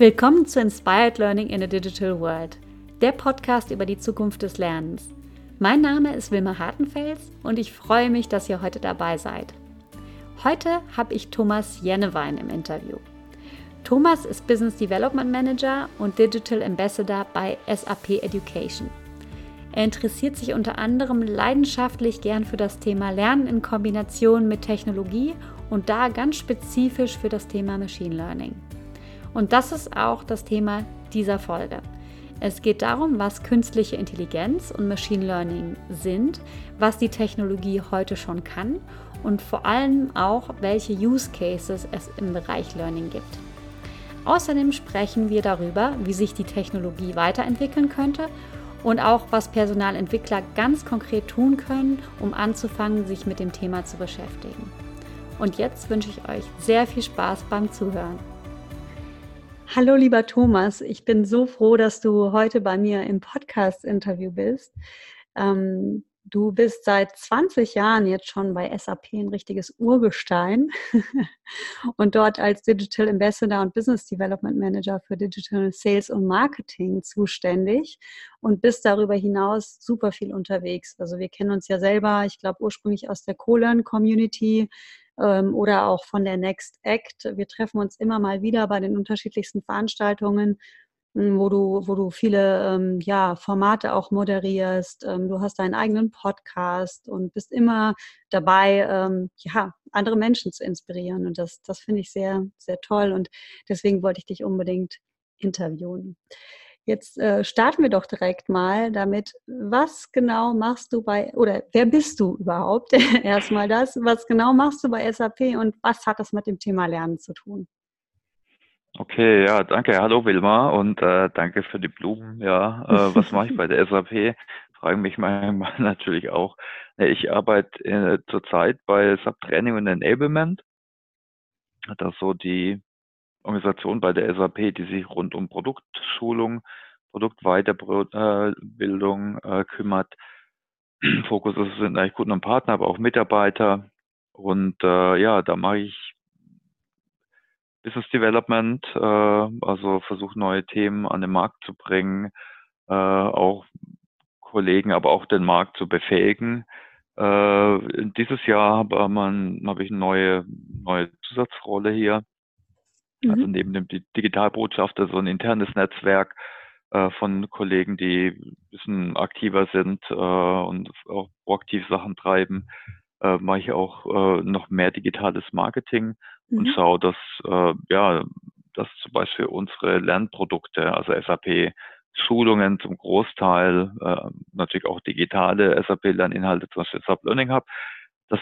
Willkommen zu Inspired Learning in a Digital World, der Podcast über die Zukunft des Lernens. Mein Name ist Wilma Hartenfels und ich freue mich, dass ihr heute dabei seid. Heute habe ich Thomas Jennewein im Interview. Thomas ist Business Development Manager und Digital Ambassador bei SAP Education. Er interessiert sich unter anderem leidenschaftlich gern für das Thema Lernen in Kombination mit Technologie und da ganz spezifisch für das Thema Machine Learning. Und das ist auch das Thema dieser Folge. Es geht darum, was künstliche Intelligenz und Machine Learning sind, was die Technologie heute schon kann und vor allem auch, welche Use Cases es im Bereich Learning gibt. Außerdem sprechen wir darüber, wie sich die Technologie weiterentwickeln könnte und auch, was Personalentwickler ganz konkret tun können, um anzufangen, sich mit dem Thema zu beschäftigen. Und jetzt wünsche ich euch sehr viel Spaß beim Zuhören. Hallo, lieber Thomas. Ich bin so froh, dass du heute bei mir im Podcast-Interview bist. Ähm, du bist seit 20 Jahren jetzt schon bei SAP ein richtiges Urgestein und dort als Digital Ambassador und Business Development Manager für Digital Sales und Marketing zuständig und bist darüber hinaus super viel unterwegs. Also wir kennen uns ja selber, ich glaube ursprünglich aus der Colearn Community oder auch von der Next Act. Wir treffen uns immer mal wieder bei den unterschiedlichsten Veranstaltungen, hm, wo du, wo du viele ähm, ja, Formate auch moderierst. Ähm, du hast deinen eigenen Podcast und bist immer dabei, ähm, ja, andere Menschen zu inspirieren. Und das, das finde ich sehr, sehr toll. Und deswegen wollte ich dich unbedingt interviewen. Jetzt äh, starten wir doch direkt mal damit. Was genau machst du bei, oder wer bist du überhaupt? Erstmal das. Was genau machst du bei SAP und was hat das mit dem Thema Lernen zu tun? Okay, ja, danke. Hallo Wilma und äh, danke für die Blumen. Ja, äh, was mache ich bei der SAP? Fragen mich manchmal natürlich auch. Ich arbeite äh, zurzeit bei SAP Training und Enablement. Das ist so die Organisation bei der SAP, die sich rund um Produktschulung, Produktweiterbildung äh, kümmert. Fokus ist, sind eigentlich Kunden und Partner, aber auch Mitarbeiter. Und äh, ja, da mache ich Business Development, äh, also versuche neue Themen an den Markt zu bringen, äh, auch Kollegen, aber auch den Markt zu befähigen. Äh, dieses Jahr habe hab ich eine neue, neue Zusatzrolle hier. Also mhm. Also neben dem Digitalbotschafter so ein internes Netzwerk äh, von Kollegen, die ein bisschen aktiver sind äh, und auch proaktiv Sachen treiben, äh, mache ich auch äh, noch mehr digitales Marketing mhm. und schaue, dass äh, ja, dass zum Beispiel unsere Lernprodukte, also SAP Schulungen zum Großteil, natürlich auch digitale SAP-Lerninhalte, zum Beispiel SAP Learning Hub, dass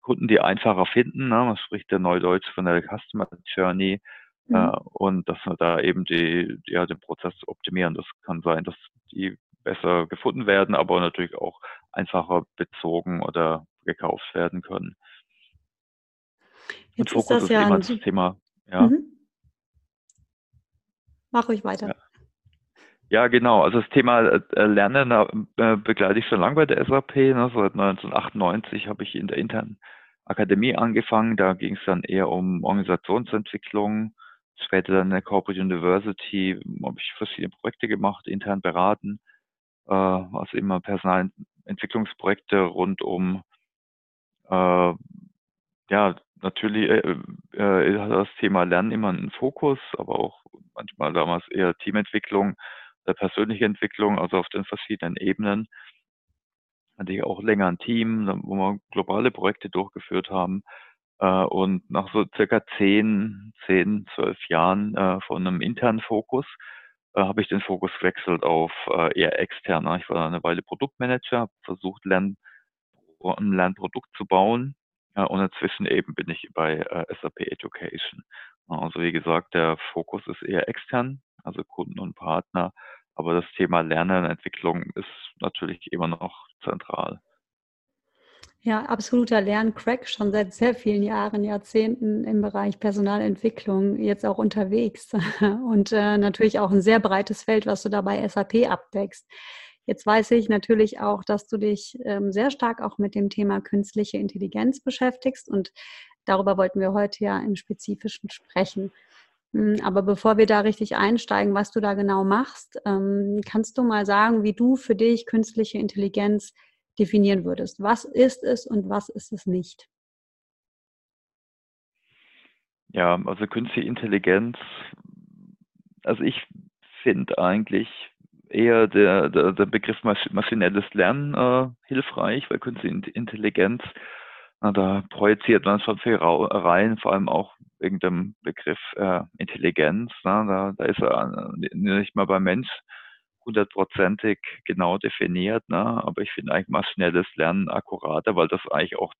Kunden die einfacher finden. Ne? Man spricht ja Neudeutsch von der Customer Journey mhm. äh, und dass wir da eben die, ja, den Prozess optimieren. Das kann sein, dass die besser gefunden werden, aber natürlich auch einfacher bezogen oder gekauft werden können. Jetzt und Fokus ist, das ist ja immer das Thema. Ja. Mhm. Mach ruhig weiter. Ja. Ja, genau. Also das Thema äh, Lernen äh, begleite ich schon lange bei der SAP. Ne? Seit 1998 habe ich in der internen Akademie angefangen. Da ging es dann eher um Organisationsentwicklung. Später dann der Corporate University habe ich verschiedene Projekte gemacht, intern beraten. Äh, also immer Personalentwicklungsprojekte rund um äh, ja, natürlich äh, äh, hat das Thema Lernen immer einen Fokus, aber auch manchmal damals eher Teamentwicklung der persönliche Entwicklung, also auf den verschiedenen Ebenen. Hatte ich auch länger ein Team, wo wir globale Projekte durchgeführt haben. Äh, und nach so circa zehn, zehn, zwölf Jahren äh, von einem internen Fokus äh, habe ich den Fokus gewechselt auf eher externer. Ich war eine Weile Produktmanager, versucht Lern, ein Lernprodukt zu bauen. und inzwischen eben bin ich bei SAP Education. Also wie gesagt, der Fokus ist eher extern, also Kunden und Partner. Aber das Thema Lernen und Entwicklung ist natürlich immer noch zentral. Ja, absoluter Lerncrack, schon seit sehr vielen Jahren, Jahrzehnten im Bereich Personalentwicklung jetzt auch unterwegs. Und äh, natürlich auch ein sehr breites Feld, was du da bei SAP abdeckst. Jetzt weiß ich natürlich auch, dass du dich ähm, sehr stark auch mit dem Thema künstliche Intelligenz beschäftigst und darüber wollten wir heute ja im Spezifischen sprechen. Hm, aber bevor wir da richtig einsteigen, was du da genau machst, ähm, kannst du mal sagen, wie du für dich künstliche Intelligenz definieren würdest? Was ist es und was ist es nicht? Ja, also künstliche Intelligenz, also ich finde eigentlich eher der, der, der Begriff maschinelles Lernen äh, hilfreich, weil künstliche Intelligenz, na, da projiziert man schon viel rein, vor allem auch wegen dem Begriff äh, Intelligenz. Na, da, da ist er nicht mal beim Mensch hundertprozentig genau definiert, ne? aber ich finde eigentlich maschinelles Lernen akkurater, weil das eigentlich auch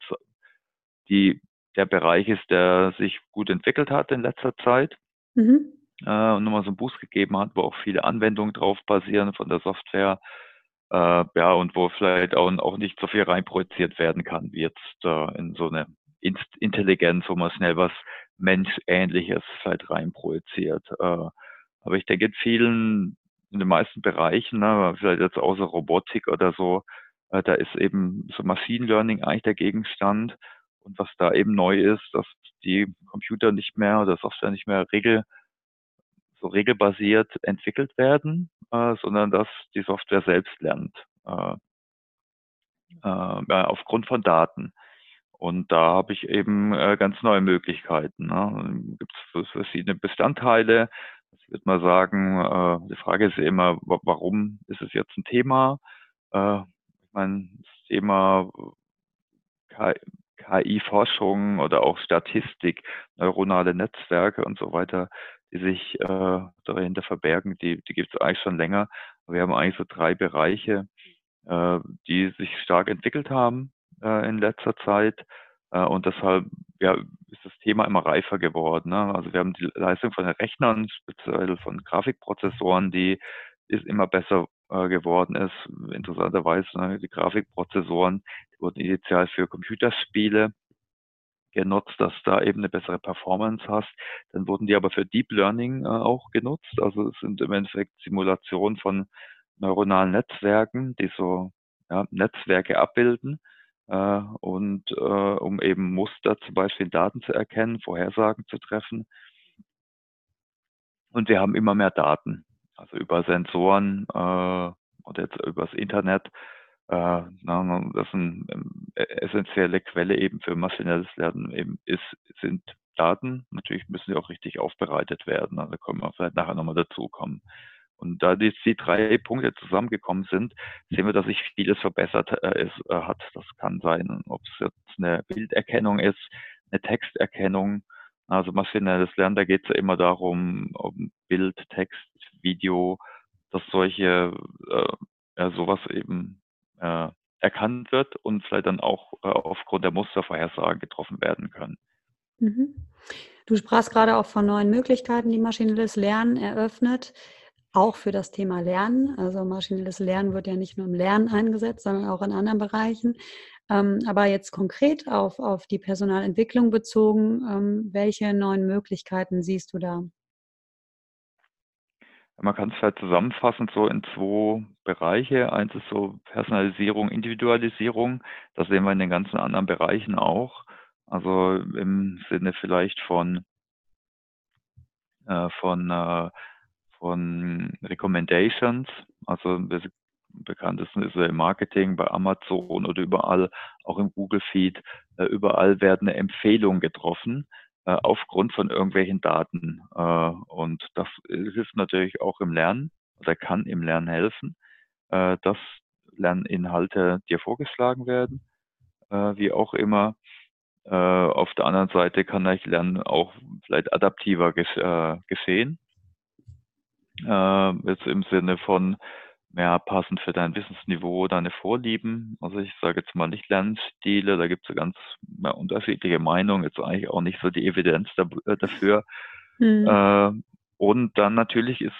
die, der Bereich ist, der sich gut entwickelt hat in letzter Zeit. Mhm. Äh, und nochmal so einen Boost gegeben hat, wo auch viele Anwendungen drauf basieren von der Software. Äh, ja, und wo vielleicht auch, auch nicht so viel reinprojiziert werden kann, wie jetzt äh, in so eine Inst Intelligenz, wo man schnell was Menschähnliches vielleicht reinprojiziert. Äh, aber ich denke, in vielen in den meisten Bereichen, ne, vielleicht jetzt außer Robotik oder so, äh, da ist eben so Machine Learning eigentlich der Gegenstand. Und was da eben neu ist, dass die Computer nicht mehr oder Software nicht mehr regel, so regelbasiert entwickelt werden, äh, sondern dass die Software selbst lernt, äh, äh, aufgrund von Daten. Und da habe ich eben äh, ganz neue Möglichkeiten. Ne? Gibt es verschiedene Bestandteile, ich würde mal sagen, äh, die Frage ist ja immer, warum ist es jetzt ein Thema? Äh, ich meine, das Thema KI-Forschung oder auch Statistik, neuronale Netzwerke und so weiter, die sich äh, dahinter verbergen, die, die gibt es eigentlich schon länger. Wir haben eigentlich so drei Bereiche, äh, die sich stark entwickelt haben äh, in letzter Zeit. Äh, und deshalb ja, ist das Thema immer reifer geworden. Ne? Also wir haben die Leistung von den Rechnern, speziell von Grafikprozessoren, die ist immer besser äh, geworden ist. Interessanterweise, ne, die Grafikprozessoren die wurden initial für Computerspiele genutzt, dass da eben eine bessere Performance hast. Dann wurden die aber für Deep Learning äh, auch genutzt. Also es sind im Endeffekt Simulationen von neuronalen Netzwerken, die so ja, Netzwerke abbilden äh, und äh, um eben Muster zum Beispiel in Daten zu erkennen, Vorhersagen zu treffen. Und wir haben immer mehr Daten, also über Sensoren äh, und jetzt übers Internet. Äh, na, das ist eine ähm, essentielle Quelle eben für maschinelles Lernen eben ist, sind Daten. Natürlich müssen sie auch richtig aufbereitet werden. Also können wir vielleicht nachher nochmal dazu kommen. Und da die, die drei Punkte zusammengekommen sind, sehen wir, dass sich vieles verbessert äh, ist, äh, hat. Das kann sein, ob es jetzt eine Bilderkennung ist, eine Texterkennung. Also maschinelles Lernen, da geht es ja immer darum, um Bild, Text, Video, dass solche äh, ja, sowas eben äh, erkannt wird und vielleicht dann auch äh, aufgrund der Mustervorhersagen getroffen werden können. Mhm. Du sprachst gerade auch von neuen Möglichkeiten, die maschinelles Lernen eröffnet auch für das Thema Lernen. Also maschinelles Lernen wird ja nicht nur im Lernen eingesetzt, sondern auch in anderen Bereichen. Ähm, aber jetzt konkret auf, auf die Personalentwicklung bezogen, ähm, welche neuen Möglichkeiten siehst du da? Man kann es halt zusammenfassen so in zwei Bereiche. Eins ist so Personalisierung, Individualisierung. Das sehen wir in den ganzen anderen Bereichen auch. Also im Sinne vielleicht von, äh, von äh, von Recommendations. Also bekanntesten ist im Marketing bei Amazon oder überall, auch im Google Feed, äh, überall werden Empfehlungen getroffen äh, aufgrund von irgendwelchen Daten. Äh, und das hilft natürlich auch im Lernen oder kann im Lernen helfen, dass Lerninhalte dir vorgeschlagen werden, wie auch immer. Auf der anderen Seite kann ich Lernen auch vielleicht adaptiver geschehen äh, jetzt im Sinne von mehr passend für dein Wissensniveau, deine Vorlieben. Also ich sage jetzt mal nicht Lernstile, da gibt es ganz ja, unterschiedliche Meinungen, jetzt eigentlich auch nicht so die Evidenz da, äh, dafür. Mhm. Äh, und dann natürlich ist,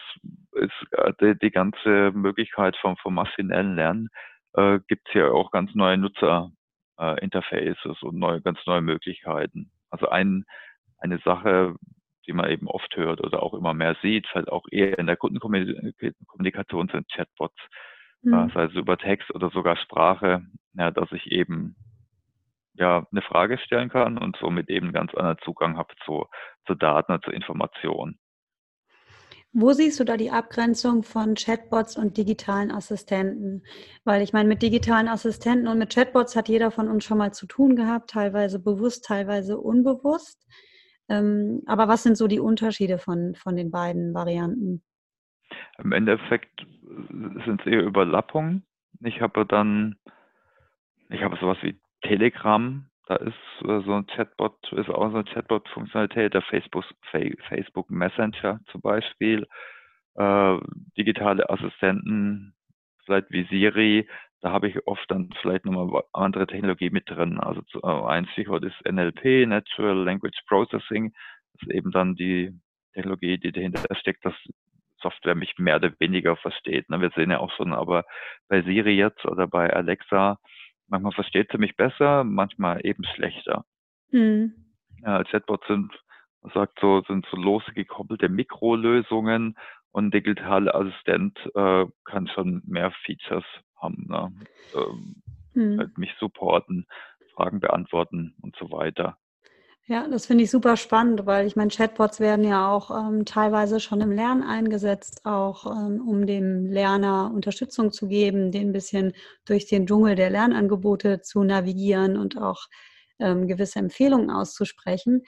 ist äh, die, die ganze Möglichkeit vom, vom maschinellen Lernen, äh, gibt es ja auch ganz neue Nutzerinterfaces und neue, ganz neue Möglichkeiten. Also ein, eine Sache, die man eben oft hört oder auch immer mehr sieht, halt auch eher in der Kundenkommunikation sind Chatbots, mhm. sei es über Text oder sogar Sprache, ja, dass ich eben ja eine Frage stellen kann und somit eben ganz anderen Zugang habe zu, zu Daten, zu Informationen. Wo siehst du da die Abgrenzung von Chatbots und digitalen Assistenten? Weil ich meine, mit digitalen Assistenten und mit Chatbots hat jeder von uns schon mal zu tun gehabt, teilweise bewusst, teilweise unbewusst. Ähm, aber was sind so die Unterschiede von, von den beiden Varianten? Im Endeffekt sind es eher Überlappungen. Ich habe dann, ich habe sowas wie Telegram, da ist äh, so ein Chatbot, ist auch so eine Chatbot-Funktionalität, der Facebook, Facebook Messenger zum Beispiel, äh, digitale Assistenten, vielleicht wie Siri, da habe ich oft dann vielleicht nochmal andere Technologie mit drin. Also zu, äh, ein Stichwort ist NLP, Natural Language Processing, das ist eben dann die Technologie, die dahinter steckt, dass Software mich mehr oder weniger versteht. Ne? Wir sehen ja auch schon, aber bei Siri jetzt oder bei Alexa, Manchmal versteht sie mich besser, manchmal eben schlechter. Mhm. Ja, Chatbots sind, man sagt so, sind so lose gekoppelte Mikrolösungen und digitale Assistent äh, kann schon mehr Features haben. Ne? Ähm, mhm. halt mich supporten, Fragen beantworten und so weiter. Ja, das finde ich super spannend, weil ich meine, Chatbots werden ja auch ähm, teilweise schon im Lernen eingesetzt, auch ähm, um dem Lerner Unterstützung zu geben, den ein bisschen durch den Dschungel der Lernangebote zu navigieren und auch ähm, gewisse Empfehlungen auszusprechen.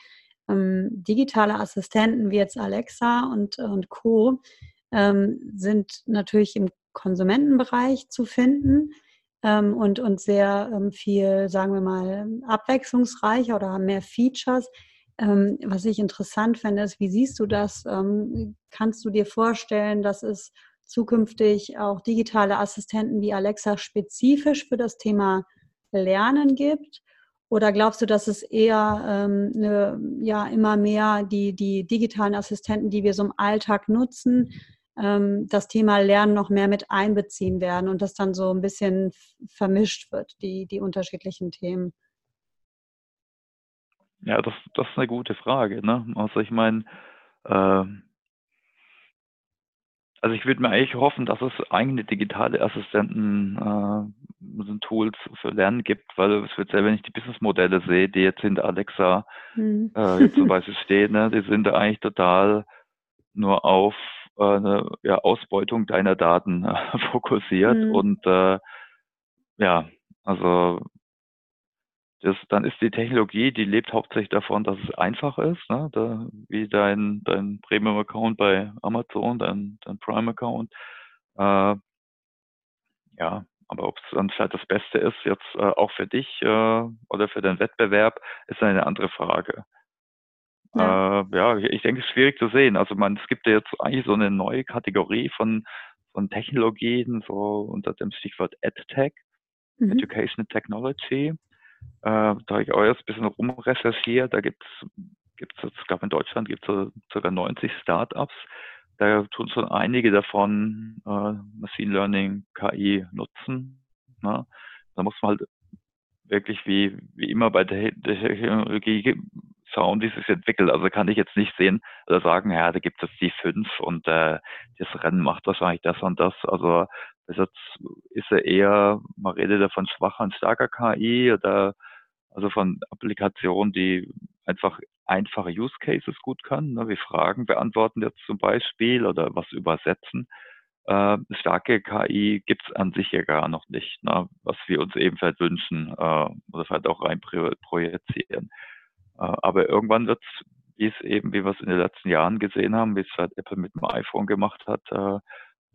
Ähm, digitale Assistenten wie jetzt Alexa und, und Co. Ähm, sind natürlich im Konsumentenbereich zu finden ähm, und, und sehr ähm, viel, sagen wir mal, abwechslungsreicher oder haben mehr Features. Ähm, was ich interessant finde, ist, wie siehst du das? Ähm, kannst du dir vorstellen, dass es zukünftig auch digitale Assistenten wie Alexa spezifisch für das Thema Lernen gibt? Oder glaubst du, dass es eher ähm, eine, ja, immer mehr die, die digitalen Assistenten, die wir so im Alltag nutzen, ähm, das Thema Lernen noch mehr mit einbeziehen werden und das dann so ein bisschen vermischt wird, die, die unterschiedlichen Themen? Ja, das, das ist eine gute Frage. Ne? Also ich meine, äh, also ich würde mir eigentlich hoffen, dass es eigene digitale Assistenten, äh, Tools für Lernen gibt, weil es wird selber, wenn ich die Businessmodelle sehe, die jetzt hinter Alexa hm. äh, zum Beispiel stehen, ne, die sind da eigentlich total nur auf eine ja, Ausbeutung deiner Daten äh, fokussiert mhm. und äh, ja, also das, dann ist die Technologie, die lebt hauptsächlich davon, dass es einfach ist, ne? da, wie dein, dein Premium-Account bei Amazon, dein, dein Prime-Account. Äh, ja, aber ob es dann vielleicht das Beste ist, jetzt äh, auch für dich äh, oder für den Wettbewerb, ist eine andere Frage. Ja. Äh, ja, ich denke, es ist schwierig zu sehen. Also man, es gibt ja jetzt eigentlich so eine neue Kategorie von, von Technologien, so unter dem Stichwort EdTech, mhm. Education Technology. Äh, da habe ich auch jetzt ein bisschen rumrecherchiert. Da gibt es, gibt's ich glaube in Deutschland gibt es so ca. 90 Startups. Da tun schon einige davon äh, Machine Learning, KI nutzen. Ne? Da muss man halt wirklich wie, wie immer bei der Technologie schauen, wie es sich entwickelt. Also kann ich jetzt nicht sehen oder sagen, ja, da gibt es die fünf und äh, das Rennen macht wahrscheinlich das und das. Also bis jetzt ist er eher, man redet da von schwacher und starker KI oder also von Applikationen, die einfach einfache Use Cases gut können, ne, wie Fragen beantworten jetzt zum Beispiel oder was übersetzen. Äh, starke KI gibt es an sich ja gar noch nicht, ne, was wir uns ebenfalls wünschen äh, oder vielleicht auch rein projizieren. Äh, aber irgendwann wird es, wie es eben, wie wir es in den letzten Jahren gesehen haben, wie es halt Apple mit dem iPhone gemacht hat, äh,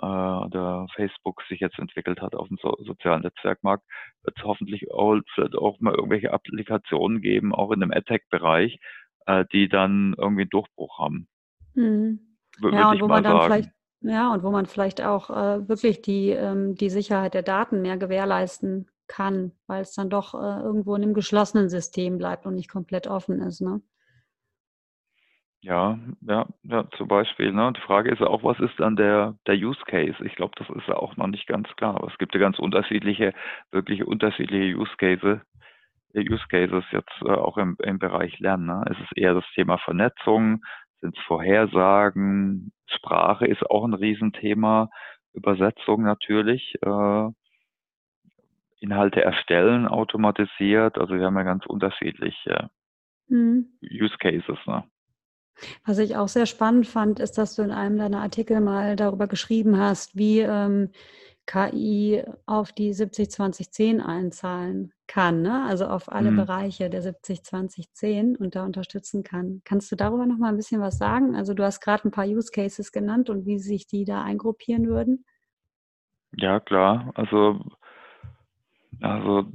äh, oder Facebook sich jetzt entwickelt hat auf dem so sozialen Netzwerkmarkt, wird es hoffentlich auch, vielleicht auch mal irgendwelche Applikationen geben, auch in dem AdTech-Bereich, äh, die dann irgendwie einen Durchbruch haben. Mhm. Ja, und wo man dann sagen. vielleicht ja, und wo man vielleicht auch äh, wirklich die, ähm, die Sicherheit der Daten mehr gewährleisten kann, weil es dann doch äh, irgendwo in einem geschlossenen System bleibt und nicht komplett offen ist. Ne? Ja, ja, ja, zum Beispiel. Ne? Die Frage ist ja auch, was ist dann der, der Use Case? Ich glaube, das ist ja auch noch nicht ganz klar. Aber es gibt ja ganz unterschiedliche, wirklich unterschiedliche Use Cases, äh, Use Cases jetzt äh, auch im, im Bereich Lernen. Ne? Es ist eher das Thema Vernetzung, sind es Vorhersagen, Sprache ist auch ein Riesenthema, Übersetzung natürlich. Äh, Inhalte erstellen automatisiert. Also wir haben ja ganz unterschiedliche mhm. Use Cases. Ne? Was ich auch sehr spannend fand, ist, dass du in einem deiner Artikel mal darüber geschrieben hast, wie ähm, KI auf die 70-20-10 einzahlen kann, ne? also auf alle mhm. Bereiche der 70-20-10 und da unterstützen kann. Kannst du darüber noch mal ein bisschen was sagen? Also du hast gerade ein paar Use Cases genannt und wie sich die da eingruppieren würden. Ja, klar. Also, also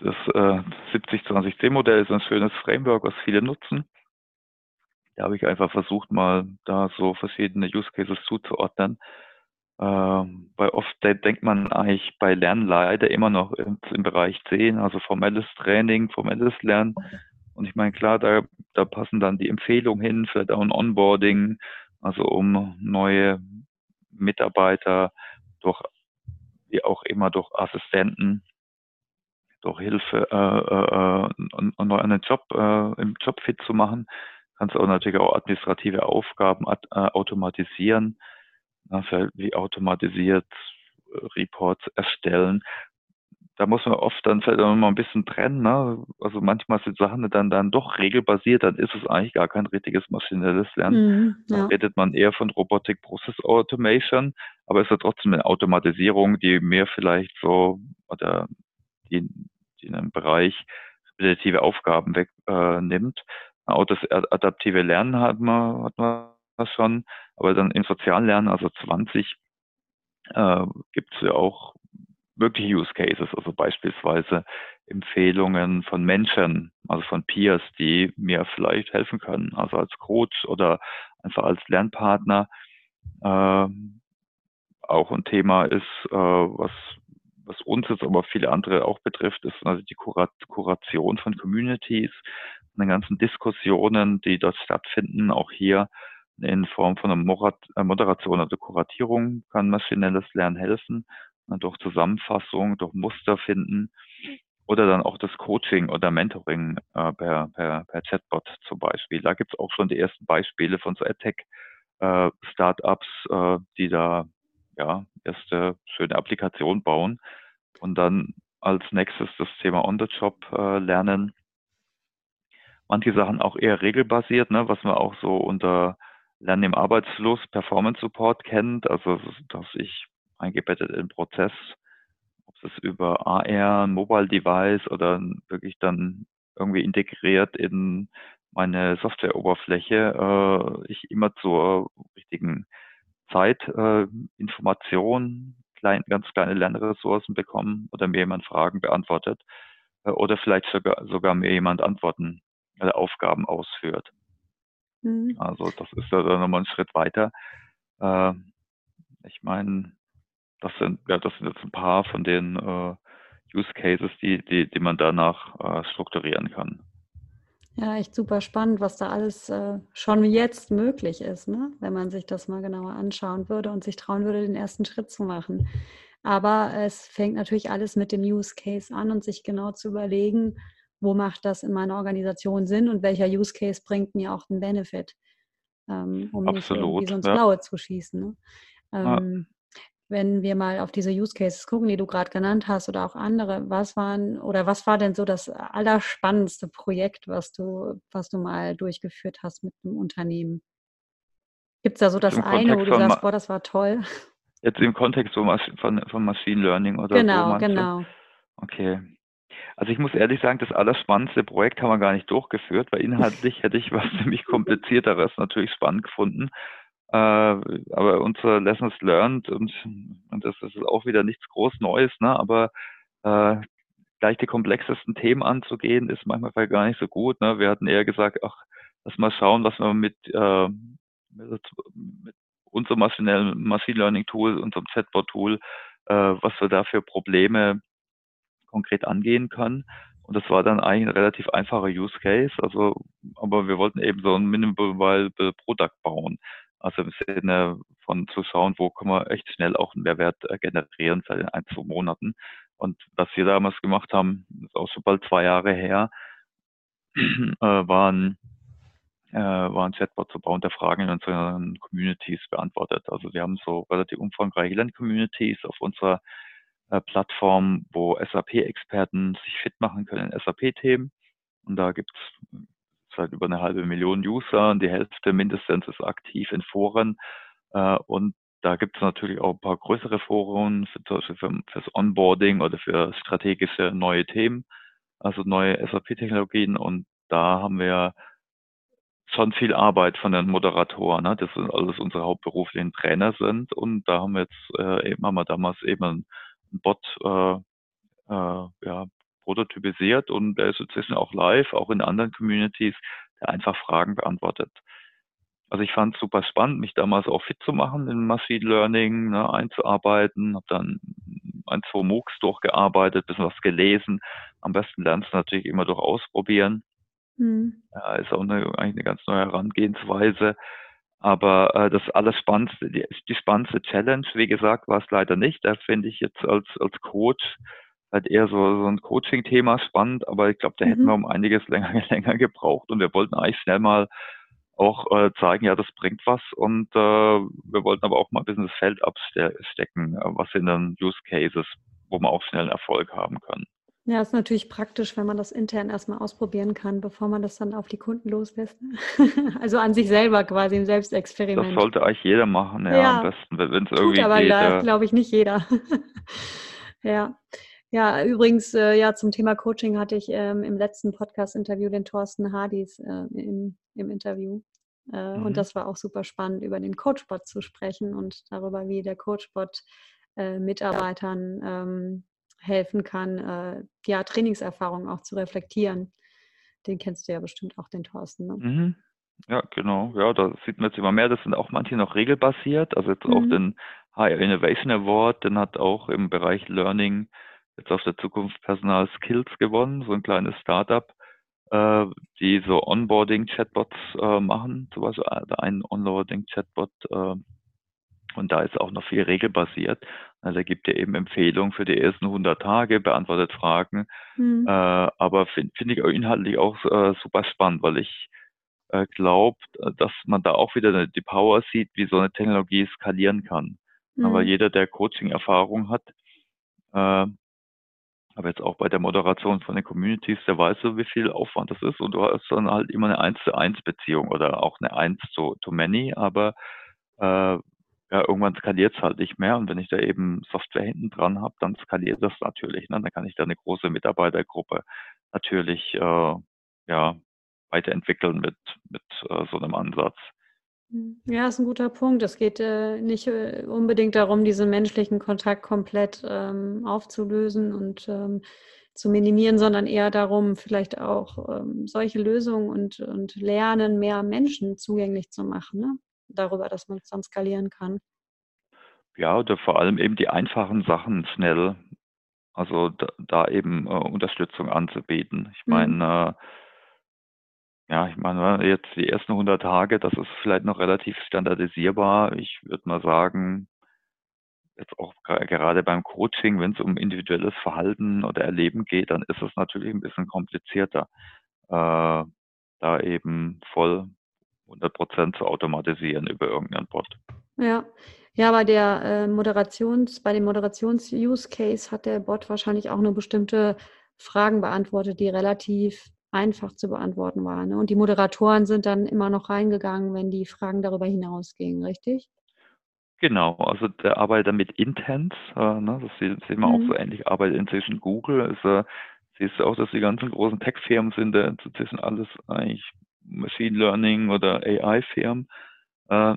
das äh, 70-20-10-Modell ist ein schönes Framework, was viele nutzen. Da habe ich einfach versucht, mal da so verschiedene Use Cases zuzuordnen. Ähm, weil oft denkt man eigentlich bei Lernen leider immer noch im, im Bereich 10, also formelles Training, formelles Lernen. Und ich meine, klar, da, da passen dann die Empfehlungen hin für ein Onboarding, also um neue Mitarbeiter durch, wie auch immer, durch Assistenten, durch Hilfe, äh, äh, äh einen Job, äh, im Job fit zu machen. Kannst auch natürlich auch administrative Aufgaben äh, automatisieren wie automatisiert äh, Reports erstellen. Da muss man oft dann vielleicht auch mal ein bisschen trennen. Ne? Also manchmal sind Sachen dann, dann doch regelbasiert, dann ist es eigentlich gar kein richtiges maschinelles Lernen. Mhm, ja. Da redet man eher von Robotic Process Automation, aber es ist ja trotzdem eine Automatisierung, die mehr vielleicht so oder die in einem Bereich repetitive Aufgaben wegnimmt. Äh, auch das adaptive Lernen hat man, hat man schon. Aber dann im sozialen Lernen, also 20, äh, gibt es ja auch wirkliche Use Cases, also beispielsweise Empfehlungen von Menschen, also von Peers, die mir vielleicht helfen können, also als Coach oder einfach als Lernpartner. Äh, auch ein Thema ist, äh, was, was uns jetzt aber viele andere auch betrifft, ist also die Kurat Kuration von Communities, den ganzen Diskussionen, die dort stattfinden, auch hier in Form von einer äh, Moderation oder Kuratierung kann maschinelles Lernen helfen, durch Zusammenfassung, durch Muster finden oder dann auch das Coaching oder Mentoring äh, per, per, per Chatbot zum Beispiel. Da gibt es auch schon die ersten Beispiele von so AdTech-Startups, äh, äh, die da ja erste schöne Applikationen bauen und dann als nächstes das Thema On-the-Job äh, lernen. Manche Sachen auch eher regelbasiert, ne, was man auch so unter Lernen im Arbeitsfluss, Performance Support kennt, also dass ich eingebettet in Prozess, ob es über AR, ein Mobile Device oder wirklich dann irgendwie integriert in meine Softwareoberfläche, äh, ich immer zur richtigen Zeit äh, Informationen, klein, ganz kleine Lernressourcen bekomme oder mir jemand Fragen beantwortet äh, oder vielleicht sogar, sogar mir jemand Antworten oder äh, Aufgaben ausführt. Mhm. Also das ist ja dann nochmal ein Schritt weiter. Äh, ich meine, das sind, ja, das sind jetzt ein paar von den äh, Use Cases, die, die, die man danach äh, strukturieren kann. Ja, echt super spannend, was da alles äh, schon jetzt möglich ist, ne? wenn man sich das mal genauer anschauen würde und sich trauen würde, den ersten Schritt zu machen. Aber es fängt natürlich alles mit dem Use Case an und sich genau zu überlegen, wo macht das in meiner Organisation Sinn und welcher Use Case bringt mir auch einen Benefit, ähm, um Absolut, nicht irgendwie so ins ja. Blaue zu schießen. Ne? Ähm. Wenn wir mal auf diese Use Cases gucken, die du gerade genannt hast oder auch andere, was waren oder was war denn so das allerspannendste Projekt, was du, was du mal durchgeführt hast mit einem Unternehmen? Gibt es da so das Im eine, Kontext wo du sagst, boah, das war toll? Jetzt im Kontext von, von Machine Learning oder genau, so? Genau, genau. Okay. Also ich muss ehrlich sagen, das allerspannendste Projekt haben wir gar nicht durchgeführt, weil inhaltlich hätte ich was ziemlich komplizierteres natürlich spannend gefunden. Äh, aber unsere Lessons learned und, und das ist auch wieder nichts groß Neues, ne? aber äh, gleich die komplexesten Themen anzugehen, ist manchmal gar nicht so gut. Ne? Wir hatten eher gesagt, ach, lass mal schauen, was wir mit, äh, mit, mit unserem Machine Learning Tool, unserem Chatbot Tool, äh, was wir da für Probleme konkret angehen können. Und das war dann eigentlich ein relativ einfacher Use Case. Also, aber wir wollten eben so ein Minimal Product bauen. Also im Sinne von zu schauen, wo können wir echt schnell auch einen Mehrwert äh, generieren seit ein, zwei Monaten. Und was wir damals gemacht haben, ist auch schon bald zwei Jahre her, äh, waren äh, war ein Chatbot zu bauen, der Fragen in unseren Communities beantwortet. Also wir haben so relativ umfangreiche Land-Communities auf unserer äh, Plattform, wo SAP-Experten sich fit machen können in SAP-Themen. Und da gibt es seit über eine halbe Million User und die Hälfte mindestens ist aktiv in Foren. Äh, und da gibt es natürlich auch ein paar größere Foren für, für, fürs Onboarding oder für strategische neue Themen, also neue SAP-Technologien. Und da haben wir schon viel Arbeit von den Moderatoren, ne? das sind alles unsere hauptberuflichen Trainer sind. Und da haben wir jetzt äh, eben haben wir damals eben einen Bot äh, äh, ja, prototypisiert und der ist inzwischen auch live, auch in anderen Communities, der einfach Fragen beantwortet. Also ich fand es super spannend, mich damals auch fit zu machen in Machine Learning, ne, einzuarbeiten, habe dann ein, zwei MOOCs durchgearbeitet, bisschen was gelesen. Am besten lernst du natürlich immer durch Ausprobieren. Mhm. Ja, ist auch eine, eigentlich eine ganz neue Herangehensweise. Aber äh, das alles spannendste, die, die spannendste Challenge, wie gesagt, war es leider nicht. Da finde ich jetzt als, als Coach halt eher so, so ein Coaching-Thema spannend, aber ich glaube, da mhm. hätten wir um einiges länger, länger gebraucht und wir wollten eigentlich schnell mal auch äh, zeigen, ja, das bringt was und äh, wir wollten aber auch mal ein bisschen das Feld abstecken, was sind dann Use Cases, wo man auch schnell Erfolg haben kann. Ja, ist natürlich praktisch, wenn man das intern erstmal ausprobieren kann, bevor man das dann auf die Kunden loslässt. Ne? also an sich selber quasi ein Selbstexperiment. Das sollte eigentlich jeder machen, ja, ja am besten, wenn es irgendwie aber geht. glaube ich, nicht jeder. ja. Ja, übrigens, äh, ja, zum Thema Coaching hatte ich ähm, im letzten Podcast-Interview den Thorsten Hardis äh, im, im Interview. Äh, mhm. Und das war auch super spannend, über den Coachbot zu sprechen und darüber, wie der Coachbot äh, Mitarbeitern ähm, helfen kann, äh, ja, Trainingserfahrungen auch zu reflektieren. Den kennst du ja bestimmt auch, den Thorsten. Ne? Mhm. Ja, genau. Ja, da sieht man jetzt immer mehr. Das sind auch manche noch regelbasiert. Also jetzt mhm. auch den Higher Innovation Award, den hat auch im Bereich Learning jetzt auf der Zukunft Personal Skills gewonnen, so ein kleines Startup, äh, die so Onboarding-Chatbots äh, machen, zum Beispiel äh, ein Onboarding-Chatbot äh, und da ist auch noch viel regelbasiert. Also er gibt dir eben Empfehlungen für die ersten 100 Tage, beantwortet Fragen. Mhm. Äh, aber finde find ich inhaltlich auch äh, super spannend, weil ich äh, glaube, dass man da auch wieder die Power sieht, wie so eine Technologie skalieren kann. Mhm. Aber jeder, der Coaching-Erfahrung hat, äh, aber jetzt auch bei der Moderation von den Communities, der weiß so, wie viel Aufwand das ist und du hast dann halt immer eine 1 zu 1 Beziehung oder auch eine 1 zu, to many, aber äh, ja, irgendwann skaliert es halt nicht mehr und wenn ich da eben Software hinten dran habe, dann skaliert das natürlich. Ne? Dann kann ich da eine große Mitarbeitergruppe natürlich äh, ja, weiterentwickeln mit, mit äh, so einem Ansatz. Ja, ist ein guter Punkt. Es geht äh, nicht äh, unbedingt darum, diesen menschlichen Kontakt komplett ähm, aufzulösen und ähm, zu minimieren, sondern eher darum, vielleicht auch ähm, solche Lösungen und, und Lernen mehr Menschen zugänglich zu machen, ne? darüber, dass man es dann skalieren kann. Ja, oder vor allem eben die einfachen Sachen schnell, also da, da eben äh, Unterstützung anzubieten. Ich meine, mhm. Ja, ich meine, jetzt die ersten 100 Tage, das ist vielleicht noch relativ standardisierbar. Ich würde mal sagen, jetzt auch gerade beim Coaching, wenn es um individuelles Verhalten oder Erleben geht, dann ist es natürlich ein bisschen komplizierter, äh, da eben voll 100 Prozent zu automatisieren über irgendeinen Bot. Ja, ja, bei der äh, Moderations, bei dem Moderations-Use-Case hat der Bot wahrscheinlich auch nur bestimmte Fragen beantwortet, die relativ einfach zu beantworten waren. Ne? Und die Moderatoren sind dann immer noch reingegangen, wenn die Fragen darüber hinausgingen, richtig? Genau, also der arbeitet mit Intents, äh, ne, das sehen wir mhm. auch so ähnlich, arbeitet inzwischen Google. Ist, äh, siehst du auch, dass die ganzen großen Tech-Firmen sind, äh, inzwischen alles eigentlich Machine Learning oder AI-Firmen. Äh,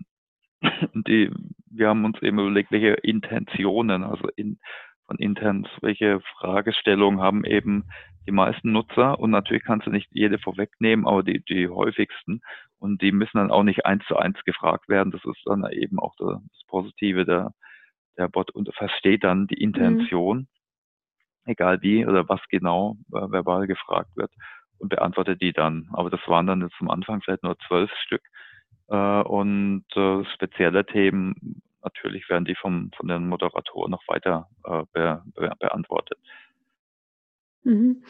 die, wir haben uns eben überlegt, welche Intentionen, also in, von Intents, welche Fragestellungen haben eben die meisten Nutzer und natürlich kannst du nicht jede vorwegnehmen, aber die, die häufigsten und die müssen dann auch nicht eins zu eins gefragt werden. Das ist dann eben auch das Positive der, der Bot und versteht dann die mhm. Intention, mhm. egal wie oder was genau äh, verbal gefragt wird und beantwortet die dann. Aber das waren dann jetzt am Anfang vielleicht nur zwölf Stück äh, und äh, spezielle Themen natürlich werden die vom, von den Moderatoren noch weiter äh, be, be, beantwortet. Mhm.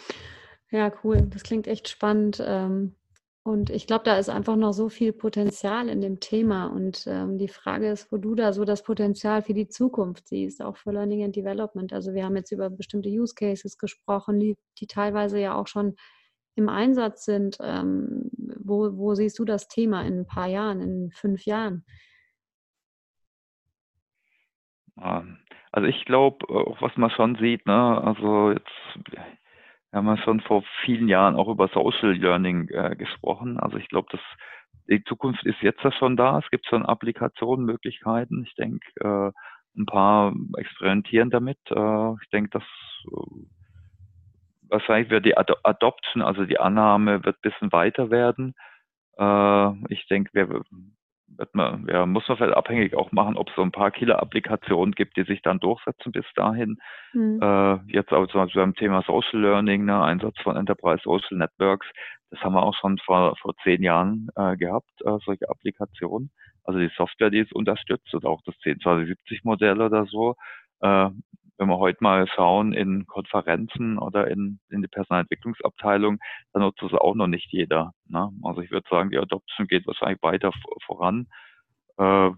Ja, cool. Das klingt echt spannend. Ähm, und ich glaube, da ist einfach noch so viel Potenzial in dem Thema. Und ähm, die Frage ist, wo du da so das Potenzial für die Zukunft siehst, auch für Learning and Development. Also wir haben jetzt über bestimmte Use Cases gesprochen, die, die teilweise ja auch schon im Einsatz sind. Ähm, wo, wo siehst du das Thema in ein paar Jahren, in fünf Jahren? Also ich glaube, auch was man schon sieht, ne, also jetzt wir haben ja schon vor vielen Jahren auch über Social Learning äh, gesprochen. Also ich glaube, dass die Zukunft ist jetzt ja schon da. Es gibt schon Applikationen, Möglichkeiten. Ich denke, äh, ein paar experimentieren damit. Äh, ich denke, dass äh, wahrscheinlich wird die Ad Adoption, also die Annahme, wird ein bisschen weiter werden. Äh, ich denke, wir wird man, ja, muss man vielleicht abhängig auch machen, ob es so ein paar Killer-Applikationen gibt, die sich dann durchsetzen bis dahin. Mhm. Äh, jetzt aber zum Beispiel beim Thema Social Learning, ne, Einsatz von Enterprise Social Networks, das haben wir auch schon vor, vor zehn Jahren äh, gehabt, äh, solche Applikationen. Also die Software, die es unterstützt oder auch das 10270-Modell oder so. Äh, wenn wir heute mal schauen in Konferenzen oder in, in die Personalentwicklungsabteilung, dann nutzt es auch noch nicht jeder. Ne? Also ich würde sagen, die Adoption geht wahrscheinlich weiter voran. Äh,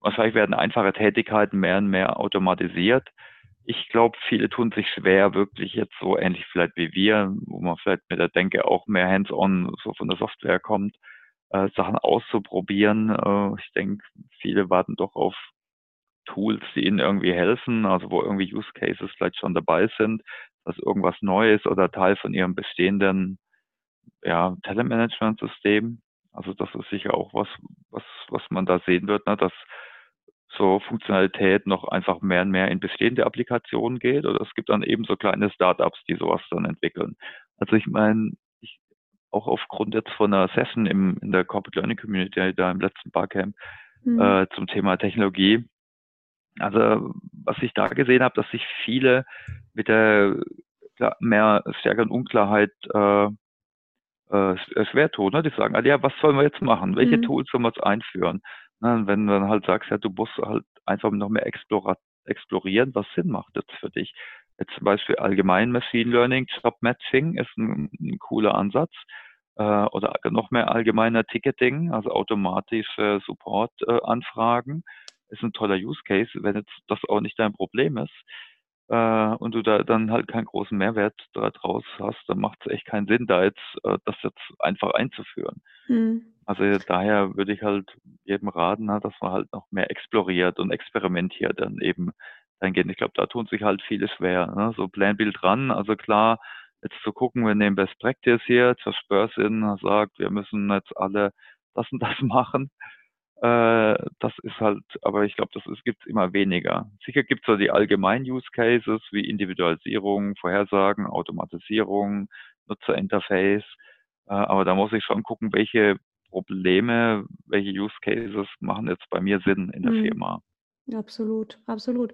wahrscheinlich werden einfache Tätigkeiten mehr und mehr automatisiert. Ich glaube, viele tun sich schwer, wirklich jetzt so ähnlich vielleicht wie wir, wo man vielleicht mit der Denke auch mehr hands-on so von der Software kommt, äh, Sachen auszuprobieren. Äh, ich denke, viele warten doch auf Tools, die ihnen irgendwie helfen, also wo irgendwie Use Cases vielleicht schon dabei sind, dass irgendwas Neues oder Teil von ihrem bestehenden ja, Telemanagement-System. Also das ist sicher auch was, was, was man da sehen wird, ne, dass so Funktionalität noch einfach mehr und mehr in bestehende Applikationen geht. Oder es gibt dann eben so kleine Startups, die sowas dann entwickeln. Also ich meine, ich, auch aufgrund jetzt von einer Session im, in der Corporate Learning Community da im letzten Barcamp mhm. äh, zum Thema Technologie, also was ich da gesehen habe, dass sich viele mit der mehr stärkeren Unklarheit äh, äh, schwer tun. Ne? Die sagen, ah, ja, was sollen wir jetzt machen? Welche mhm. Tools sollen wir jetzt einführen? Na, wenn du dann halt sagst, ja, du musst halt einfach noch mehr explorieren, was Sinn macht jetzt für dich. Jetzt zum Beispiel allgemein Machine Learning, Job Matching ist ein, ein cooler Ansatz. Äh, oder noch mehr allgemeiner Ticketing, also automatische Support-Anfragen. Ist ein toller Use Case, wenn jetzt das auch nicht dein Problem ist äh, und du da dann halt keinen großen Mehrwert daraus hast, dann macht es echt keinen Sinn, da jetzt äh, das jetzt einfach einzuführen. Mhm. Also daher würde ich halt jedem raten, na, dass man halt noch mehr exploriert und experimentiert dann eben dahingehend. Ich glaube, da tun sich halt viele schwer. Ne? So Planbild dran, also klar, jetzt zu gucken, wir nehmen Best Practice hier, zur Spursin sagt, wir müssen jetzt alle das und das machen. Äh, das ist halt, aber ich glaube, das gibt es immer weniger. Sicher gibt es so die allgemeinen Use Cases wie Individualisierung, Vorhersagen, Automatisierung, Nutzerinterface. Äh, aber da muss ich schon gucken, welche Probleme, welche Use Cases machen jetzt bei mir Sinn in der mhm. Firma. Absolut, absolut.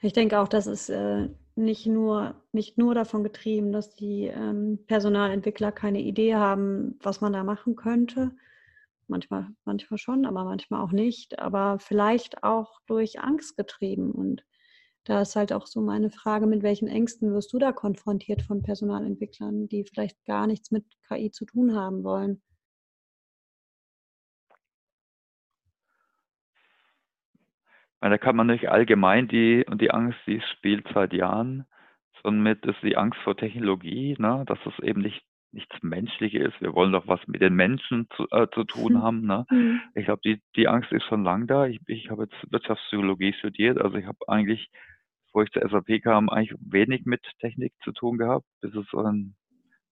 Ich denke auch, das ist äh, nicht, nur, nicht nur davon getrieben, dass die ähm, Personalentwickler keine Idee haben, was man da machen könnte, Manchmal, manchmal schon, aber manchmal auch nicht. Aber vielleicht auch durch Angst getrieben. Und da ist halt auch so meine Frage, mit welchen Ängsten wirst du da konfrontiert von Personalentwicklern, die vielleicht gar nichts mit KI zu tun haben wollen? da kann man nicht allgemein die, und die Angst, die spielt seit Jahren, sondern mit ist die Angst vor Technologie, ne, dass es eben nicht nichts Menschliches ist. Wir wollen doch was mit den Menschen zu, äh, zu tun haben. Ne? Mhm. Ich glaube, die, die Angst ist schon lang da. Ich, ich habe jetzt Wirtschaftspsychologie studiert. Also ich habe eigentlich, bevor ich zur SAP kam, eigentlich wenig mit Technik zu tun gehabt. Bis es so ein,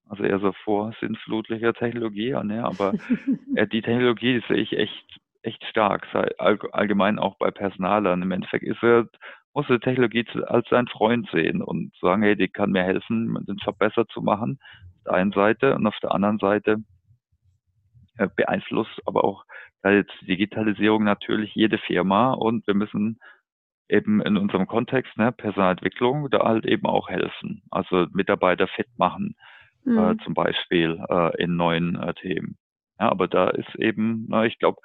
also eher so vor sinnflutlicher Technologie. Ne? Aber äh, die Technologie die sehe ich echt, echt stark. Allgemein auch bei Personalern. Im Endeffekt ist es muss die Technologie als sein Freund sehen und sagen, hey, die kann mir helfen, den Job besser zu machen der einen Seite und auf der anderen Seite äh, beeinflusst aber auch Digitalisierung natürlich jede Firma und wir müssen eben in unserem Kontext, ne, Personalentwicklung, da halt eben auch helfen. Also Mitarbeiter fit machen, äh, mhm. äh, zum Beispiel äh, in neuen äh, Themen. Ja, aber da ist eben, na, ich glaube,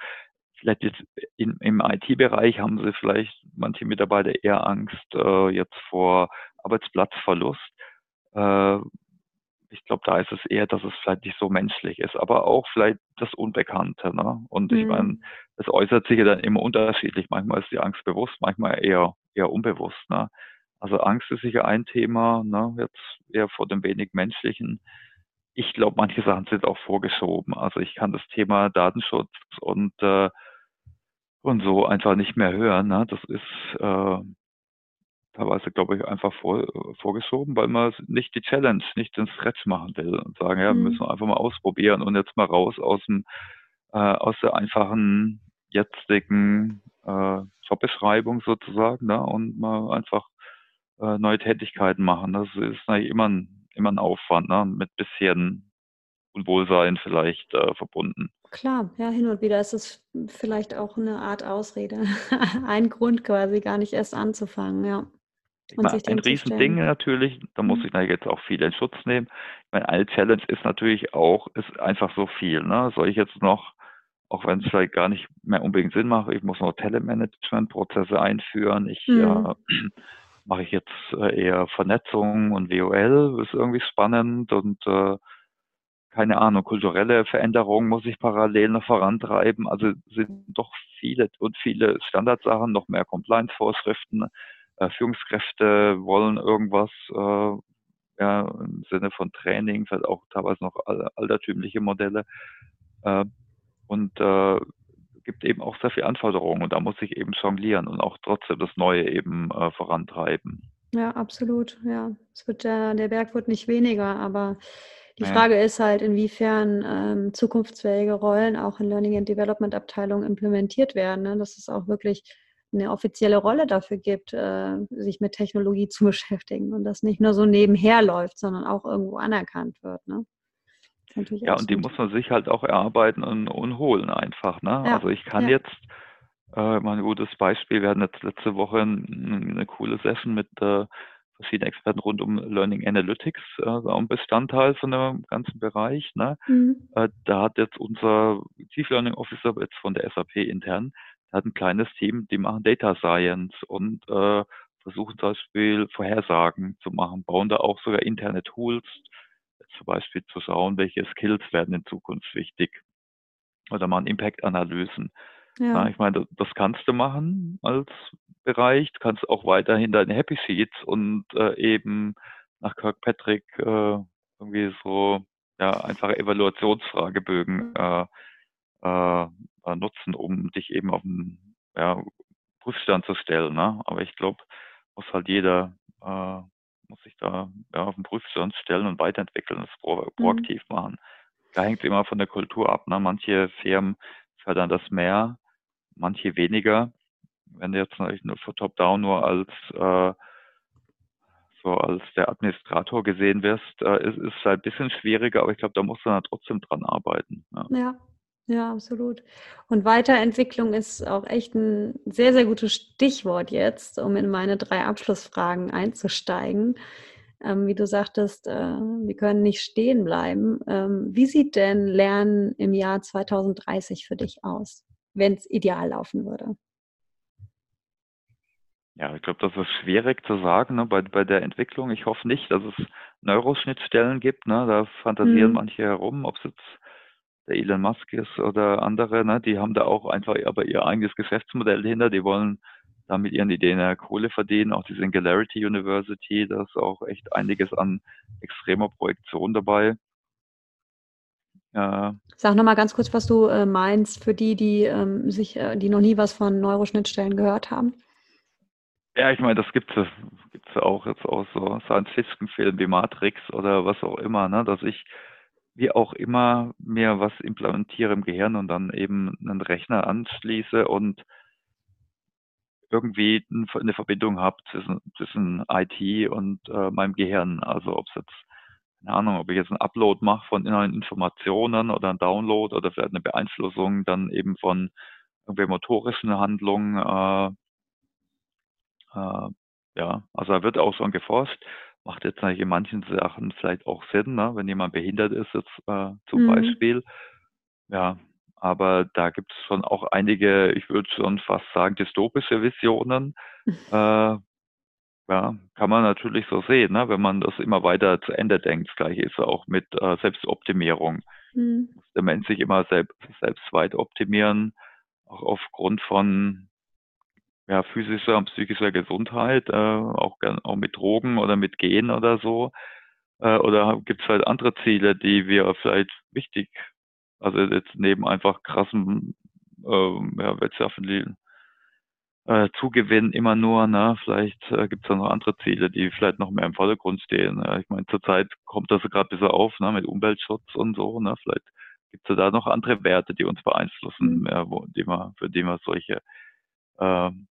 vielleicht jetzt in, im IT-Bereich haben sie vielleicht manche Mitarbeiter eher Angst äh, jetzt vor Arbeitsplatzverlust, äh, ich glaube, da ist es eher, dass es vielleicht nicht so menschlich ist, aber auch vielleicht das Unbekannte. Ne? Und mhm. ich meine, das äußert sich ja dann immer unterschiedlich. Manchmal ist die Angst bewusst, manchmal eher, eher unbewusst. Ne? Also Angst ist sicher ein Thema, ne? jetzt eher vor dem wenig Menschlichen. ich glaube, manche Sachen sind auch vorgeschoben. Also ich kann das Thema Datenschutz und äh, und so einfach nicht mehr hören. Ne? Das ist äh, teilweise, glaube ich, einfach vor, vorgeschoben, weil man nicht die Challenge, nicht den Stretch machen will und sagen, ja, mhm. müssen wir einfach mal ausprobieren und jetzt mal raus aus dem äh, aus der einfachen jetzigen äh, Jobbeschreibung sozusagen ne? und mal einfach äh, neue Tätigkeiten machen. Das ist eigentlich immer ein, immer ein Aufwand, ne? mit bisschen Unwohlsein vielleicht äh, verbunden. Klar, ja, hin und wieder ist es vielleicht auch eine Art Ausrede. ein Grund quasi, gar nicht erst anzufangen, ja. Ich meine, ein Riesending natürlich, da muss mhm. ich jetzt auch viel in Schutz nehmen. Ich meine, eine Challenge ist natürlich auch, ist einfach so viel. Ne? Soll ich jetzt noch, auch wenn es vielleicht gar nicht mehr unbedingt Sinn macht, ich muss noch Telemanagement-Prozesse einführen, ich mhm. äh, mache ich jetzt äh, eher Vernetzung und WOL, ist irgendwie spannend und äh, keine Ahnung, kulturelle Veränderungen muss ich parallel noch vorantreiben. Also sind doch viele und viele Standardsachen, noch mehr Compliance-Vorschriften. Äh, Führungskräfte wollen irgendwas äh, ja, im Sinne von Training, vielleicht auch teilweise noch altertümliche Modelle. Äh, und äh, gibt eben auch sehr viele Anforderungen und da muss ich eben jonglieren und auch trotzdem das Neue eben äh, vorantreiben. Ja, absolut. Ja, es wird der, der Berg wird nicht weniger, aber die ja. Frage ist halt, inwiefern ähm, zukunftsfähige Rollen auch in Learning and Development Abteilungen implementiert werden, ne? dass es auch wirklich eine offizielle Rolle dafür gibt, äh, sich mit Technologie zu beschäftigen und das nicht nur so nebenher läuft, sondern auch irgendwo anerkannt wird. Ne? Ja, und die muss man sich halt auch erarbeiten und, und holen einfach. Ne? Ja. Also ich kann ja. jetzt, äh, mal ein gutes Beispiel, wir hatten jetzt letzte Woche eine, eine coole Session mit äh, verschiedene Experten rund um Learning Analytics, äh, auch ein Bestandteil von dem ganzen Bereich. Ne? Mhm. Äh, da hat jetzt unser Chief Learning Officer jetzt von der SAP intern, hat ein kleines Team, die machen Data Science und äh, versuchen zum Beispiel Vorhersagen zu machen, bauen da auch sogar interne Tools, zum Beispiel zu schauen, welche Skills werden in Zukunft wichtig. Oder machen Impact-Analysen. Ja. ja. ich meine, das kannst du machen als Bereich. Du kannst auch weiterhin deine Happy Sheets und äh, eben nach Kirkpatrick äh, irgendwie so ja, einfache Evaluationsfragebögen äh, äh, nutzen, um dich eben auf den ja, Prüfstand zu stellen. Ne? Aber ich glaube, muss halt jeder äh, muss sich da ja, auf den Prüfstand stellen und weiterentwickeln, das pro, mhm. proaktiv mhm. machen. Da hängt es immer von der Kultur ab. Ne? Manche Firmen fördern das mehr, manche weniger wenn du jetzt nur für Top-Down nur als äh, so als der Administrator gesehen wirst, äh, ist es halt ein bisschen schwieriger, aber ich glaube, da musst du dann trotzdem dran arbeiten. Ja. ja. Ja, absolut. Und Weiterentwicklung ist auch echt ein sehr, sehr gutes Stichwort jetzt, um in meine drei Abschlussfragen einzusteigen. Ähm, wie du sagtest, äh, wir können nicht stehen bleiben. Ähm, wie sieht denn Lernen im Jahr 2030 für dich aus, wenn es ideal laufen würde? Ja, ich glaube, das ist schwierig zu sagen ne, bei, bei der Entwicklung. Ich hoffe nicht, dass es Neuroschnittstellen gibt. Ne? Da fantasieren mhm. manche herum, ob es jetzt der Elon Musk ist oder andere. Ne? Die haben da auch einfach aber ihr eigenes Geschäftsmodell hinter. Die wollen da mit ihren Ideen ja Kohle verdienen. Auch die Singularity University, da ist auch echt einiges an extremer Projektion dabei. Ja. Sag nochmal ganz kurz, was du äh, meinst für die, die ähm, sich, äh, die noch nie was von Neuroschnittstellen gehört haben. Ja, ich meine, das gibt es gibt's auch jetzt auch so Science-Fiction-Filmen wie Matrix oder was auch immer, ne? dass ich wie auch immer mir was implementiere im Gehirn und dann eben einen Rechner anschließe und irgendwie eine Verbindung habe zwischen, zwischen IT und äh, meinem Gehirn. Also ob es jetzt, keine Ahnung, ob ich jetzt einen Upload mache von neuen Informationen oder einen Download oder vielleicht eine Beeinflussung dann eben von irgendwie motorischen Handlungen, äh, äh, ja, also da wird auch schon geforscht. Macht jetzt natürlich in manchen Sachen vielleicht auch Sinn, ne? wenn jemand behindert ist, jetzt äh, zum mhm. Beispiel. Ja, aber da gibt es schon auch einige, ich würde schon fast sagen, dystopische Visionen. äh, ja, kann man natürlich so sehen, ne? wenn man das immer weiter zu Ende denkt. Das gleiche ist auch mit äh, Selbstoptimierung. Mhm. Muss der Mensch sich immer selbst, selbst weit optimieren, auch aufgrund von ja, physischer und psychischer Gesundheit, äh, auch, auch mit Drogen oder mit Gehen oder so. Äh, oder gibt es halt andere Ziele, die wir vielleicht wichtig, also jetzt neben einfach krassen ähm, ja, Wirtschaften äh, Zugewinn immer nur, ne? Vielleicht äh, gibt es da noch andere Ziele, die vielleicht noch mehr im Vordergrund stehen. Ja, ich meine, zurzeit kommt das gerade ein bisschen auf, ne, mit Umweltschutz und so, ne? Vielleicht gibt es da noch andere Werte, die uns beeinflussen, mhm. ja, wo, die wir, für die wir solche ähm,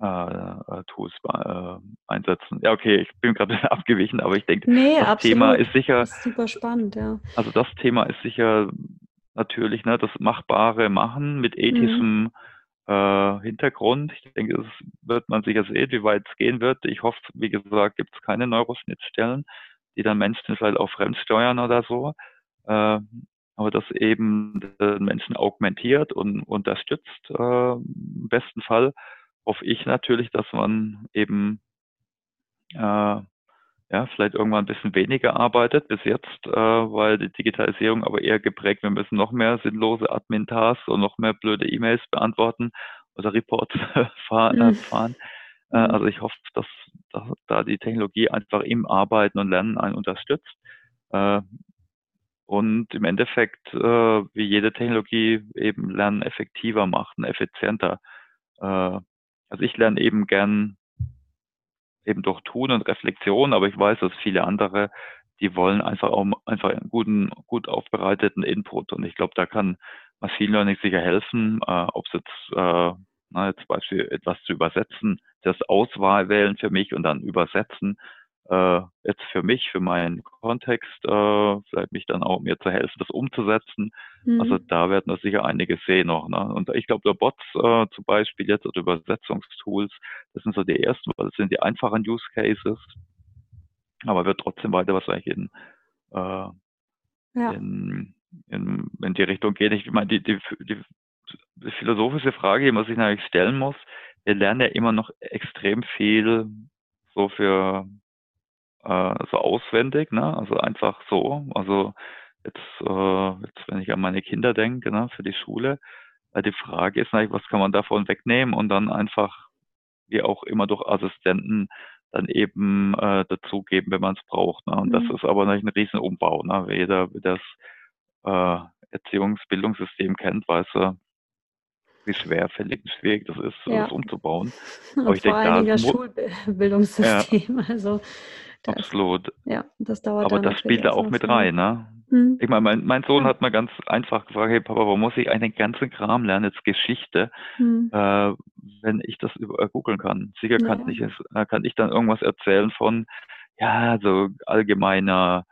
äh, äh, Tools äh, einsetzen. Ja, okay, ich bin gerade abgewichen, aber ich denke, nee, das absolut. Thema ist sicher. Das ist super spannend, ja. Also das Thema ist sicher natürlich ne, das Machbare machen mit ethischem mhm. Äh, Hintergrund. Ich denke, das wird man sicher sehen, wie weit es gehen wird. Ich hoffe, wie gesagt, gibt es keine Neuroschnittstellen, die dann Menschen vielleicht auch fremdsteuern oder so. Äh, aber das eben den Menschen augmentiert und unterstützt, äh, im besten Fall, hoffe ich natürlich, dass man eben äh, ja, vielleicht irgendwann ein bisschen weniger arbeitet bis jetzt, äh, weil die Digitalisierung aber eher geprägt, wir müssen noch mehr sinnlose Admin-Tasks und noch mehr blöde E-Mails beantworten oder Reports fahren. Äh, mhm. fahren. Äh, also ich hoffe, dass, dass da die Technologie einfach im Arbeiten und Lernen einen unterstützt. Äh, und im Endeffekt, äh, wie jede Technologie, eben Lernen effektiver macht und effizienter. Äh, also ich lerne eben gern eben durch Tun und Reflexion, aber ich weiß, dass viele andere, die wollen einfach auch einfach einen guten, gut aufbereiteten Input. Und ich glaube, da kann Machine Learning sicher helfen, äh, ob es jetzt, äh, na, jetzt Beispiel etwas zu übersetzen, das Auswahl wählen für mich und dann übersetzen, äh, jetzt für mich, für meinen Kontext, äh, vielleicht mich dann auch mir zu helfen, das umzusetzen. Mhm. Also da werden wir sicher einige sehen noch. Ne? Und ich glaube, der Bots äh, zum Beispiel jetzt oder Übersetzungstools, das sind so die ersten, weil das sind die einfachen Use Cases. Aber wird trotzdem weiter wahrscheinlich in, äh, ja. in, in, in die Richtung gehen. Ich meine, die, die, die, die philosophische Frage, die man sich natürlich stellen muss, wir lernen ja immer noch extrem viel so für äh, so auswendig, ne? Also einfach so. Also jetzt, äh, jetzt wenn ich an meine Kinder denke, ne, für die Schule, äh, die Frage ist natürlich, was kann man davon wegnehmen und dann einfach, wie auch immer durch Assistenten, dann eben äh, dazugeben, wenn man es braucht. Ne? Und mhm. das ist aber natürlich ein Riesenumbau. Ne? Jeder, der das äh, Erziehungsbildungssystem kennt, weiß er, wie schwerfällig und schwierig das ist, ja. das umzubauen. Aber ich vor denke, allen Dingen das Schulbildungssystem. Ja. Also das, Absolut. Ja, das dauert Aber das spielt da auch mit rein, ne? Hm. Ich meine, mein, mein Sohn ja. hat mal ganz einfach gefragt, hey Papa, warum muss ich einen ganzen Kram lernen, jetzt Geschichte, hm. äh, wenn ich das über, äh, googeln kann? Sicher kann, ja. ich, äh, kann ich dann irgendwas erzählen von, ja, so allgemeiner,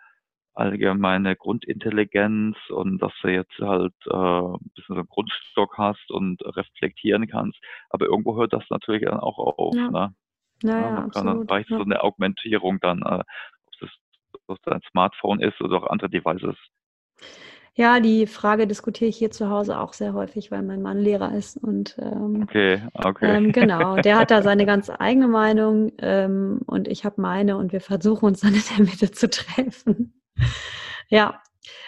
allgemeine Grundintelligenz und dass du jetzt halt äh, ein bisschen so einen Grundstock hast und reflektieren kannst. Aber irgendwo hört das natürlich dann auch auf. Ja. Ne? Ja, ja, dann reicht so eine Augmentierung dann, äh, ob es ein Smartphone ist oder auch andere Devices. Ja, die Frage diskutiere ich hier zu Hause auch sehr häufig, weil mein Mann Lehrer ist und ähm, okay, okay. Ähm, genau, der hat da seine ganz eigene Meinung ähm, und ich habe meine und wir versuchen uns dann in der Mitte zu treffen. ja,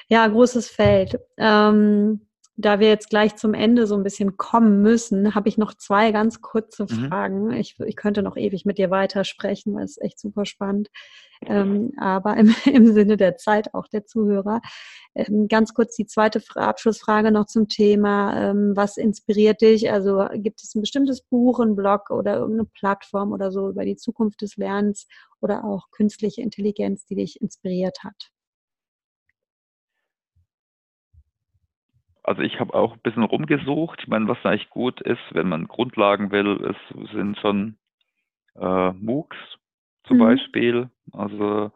ja, großes Feld. Ähm, da wir jetzt gleich zum Ende so ein bisschen kommen müssen, habe ich noch zwei ganz kurze mhm. Fragen. Ich, ich könnte noch ewig mit dir weitersprechen, weil es echt super spannend. Ähm, aber im, im Sinne der Zeit auch der Zuhörer. Ähm, ganz kurz die zweite Abschlussfrage noch zum Thema. Ähm, was inspiriert dich? Also gibt es ein bestimmtes Buch, ein Blog oder irgendeine Plattform oder so über die Zukunft des Lernens oder auch künstliche Intelligenz, die dich inspiriert hat? Also ich habe auch ein bisschen rumgesucht. Ich meine, was eigentlich gut ist, wenn man Grundlagen will, ist, sind schon äh, MOOCs zum mhm. Beispiel. Also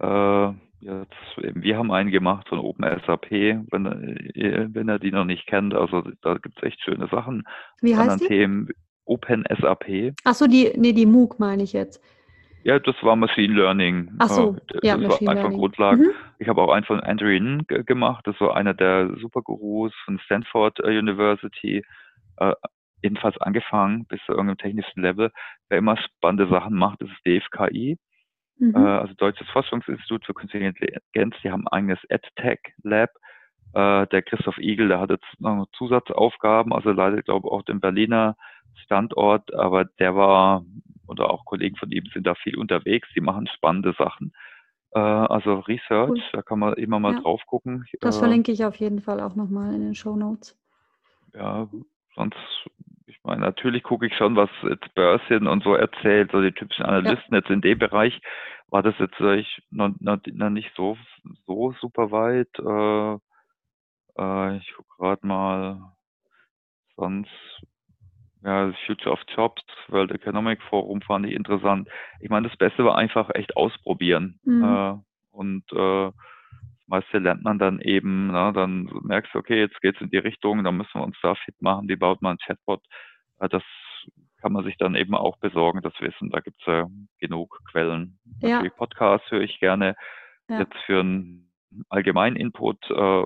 äh, jetzt, wir haben einen gemacht von OpenSAP, wenn, äh, wenn er die noch nicht kennt. Also da gibt es echt schöne Sachen. Wie heißt die? Themen OpenSAP. Achso, die, nee, die MOOC meine ich jetzt. Ja, das war Machine Learning. Ach so, das ja, das Machine war einfach Learning. Grundlagen. Mhm. Ich habe auch einen von Andrew Ng gemacht. Das war einer der Supergurus von Stanford äh, University. Äh, jedenfalls angefangen bis zu irgendeinem technischen Level. Wer immer spannende Sachen macht, das ist DFKI. Mhm. Äh, also Deutsches Forschungsinstitut für Künstliche Intelligenz. Die haben ein eigenes EdTech Lab. Äh, der Christoph Igel, der hat jetzt noch Zusatzaufgaben, also leider glaube ich auch den Berliner Standort, aber der war oder auch Kollegen von ihm sind da viel unterwegs, die machen spannende Sachen. Äh, also Research, cool. da kann man immer mal ja. drauf gucken. Das äh, verlinke ich auf jeden Fall auch nochmal in den Show Notes. Ja, sonst, ich meine, natürlich gucke ich schon, was jetzt Börsen und so erzählt, so die typischen Analysten ja. jetzt in dem Bereich war das jetzt ich noch, noch, noch nicht so so super weit. Äh, äh, ich gucke gerade mal, sonst ja, Future of Jobs, World Economic Forum fand ich interessant. Ich meine, das Beste war einfach echt ausprobieren. Mhm. Äh, und äh, das meiste lernt man dann eben, ne, dann merkst du, okay, jetzt geht's in die Richtung, dann müssen wir uns da fit machen, wie baut man ein Chatbot. Äh, das kann man sich dann eben auch besorgen, das Wissen. Da gibt's ja genug Quellen. Ja. Natürlich Podcasts höre ich gerne. Ja. Jetzt für einen allgemeinen Input, äh,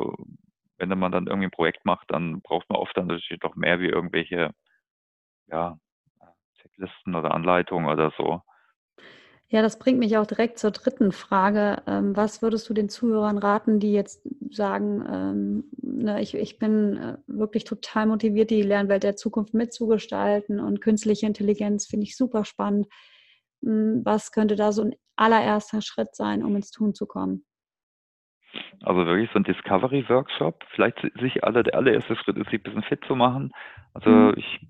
wenn man dann irgendwie ein Projekt macht, dann braucht man oft dann natürlich doch mehr wie irgendwelche ja, Checklisten oder Anleitungen oder so. Ja, das bringt mich auch direkt zur dritten Frage. Ähm, was würdest du den Zuhörern raten, die jetzt sagen, ähm, ne, ich, ich bin äh, wirklich total motiviert, die Lernwelt der Zukunft mitzugestalten und künstliche Intelligenz finde ich super spannend. Hm, was könnte da so ein allererster Schritt sein, um ins Tun zu kommen? Also wirklich so ein Discovery-Workshop. Vielleicht sich alle, der allererste Schritt ist, sich ein bisschen fit zu machen. Also mhm. ich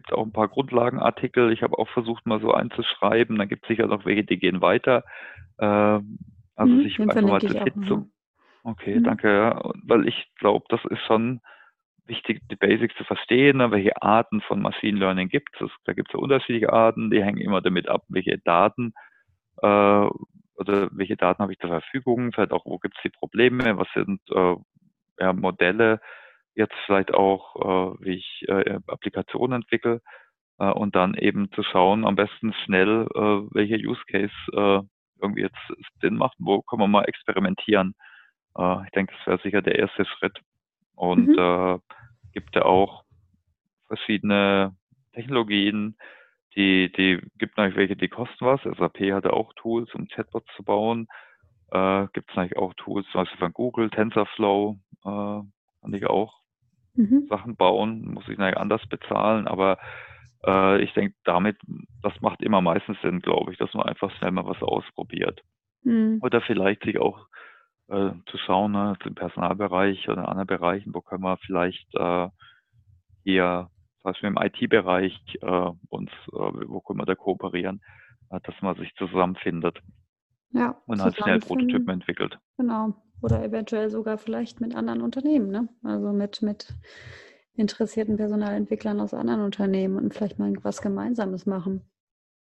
gibt auch ein paar Grundlagenartikel. Ich habe auch versucht, mal so einzuschreiben. Dann gibt es sicher noch welche, die gehen weiter. Ähm, also mhm, sich einfach mal zu fit zu. Okay, mhm. danke. Ja. Weil ich glaube, das ist schon wichtig, die Basics zu verstehen, ne, welche Arten von Machine Learning gibt es. Da gibt es ja unterschiedliche Arten, die hängen immer damit ab, welche Daten äh, oder welche Daten habe ich zur Verfügung, vielleicht auch, wo gibt es die Probleme, was sind äh, ja, Modelle, jetzt vielleicht auch, äh, wie ich äh, Applikationen entwickle äh, und dann eben zu schauen, am besten schnell, äh, welcher Use Case äh, irgendwie jetzt Sinn macht, wo kann man mal experimentieren. Äh, ich denke, das wäre sicher der erste Schritt. Und mhm. äh, gibt ja auch verschiedene Technologien, die, die gibt natürlich welche, die kosten was. SAP hatte auch Tools, um Chatbots zu bauen. Äh, gibt es natürlich auch Tools, zum Beispiel von Google, TensorFlow, äh, kann ich auch mhm. Sachen bauen, muss ich natürlich anders bezahlen, aber äh, ich denke, damit, das macht immer meistens Sinn, glaube ich, dass man einfach schnell mal was ausprobiert. Mhm. Oder vielleicht sich auch äh, zu schauen, ne, im Personalbereich oder in anderen Bereichen, wo können wir vielleicht äh, hier, zum Beispiel im IT-Bereich, äh, uns, äh, wo können wir da kooperieren, äh, dass man sich zusammenfindet. Ja, und halt schnell Prototypen entwickelt. Genau. Oder eventuell sogar vielleicht mit anderen Unternehmen, ne? Also mit, mit interessierten Personalentwicklern aus anderen Unternehmen und vielleicht mal was Gemeinsames machen.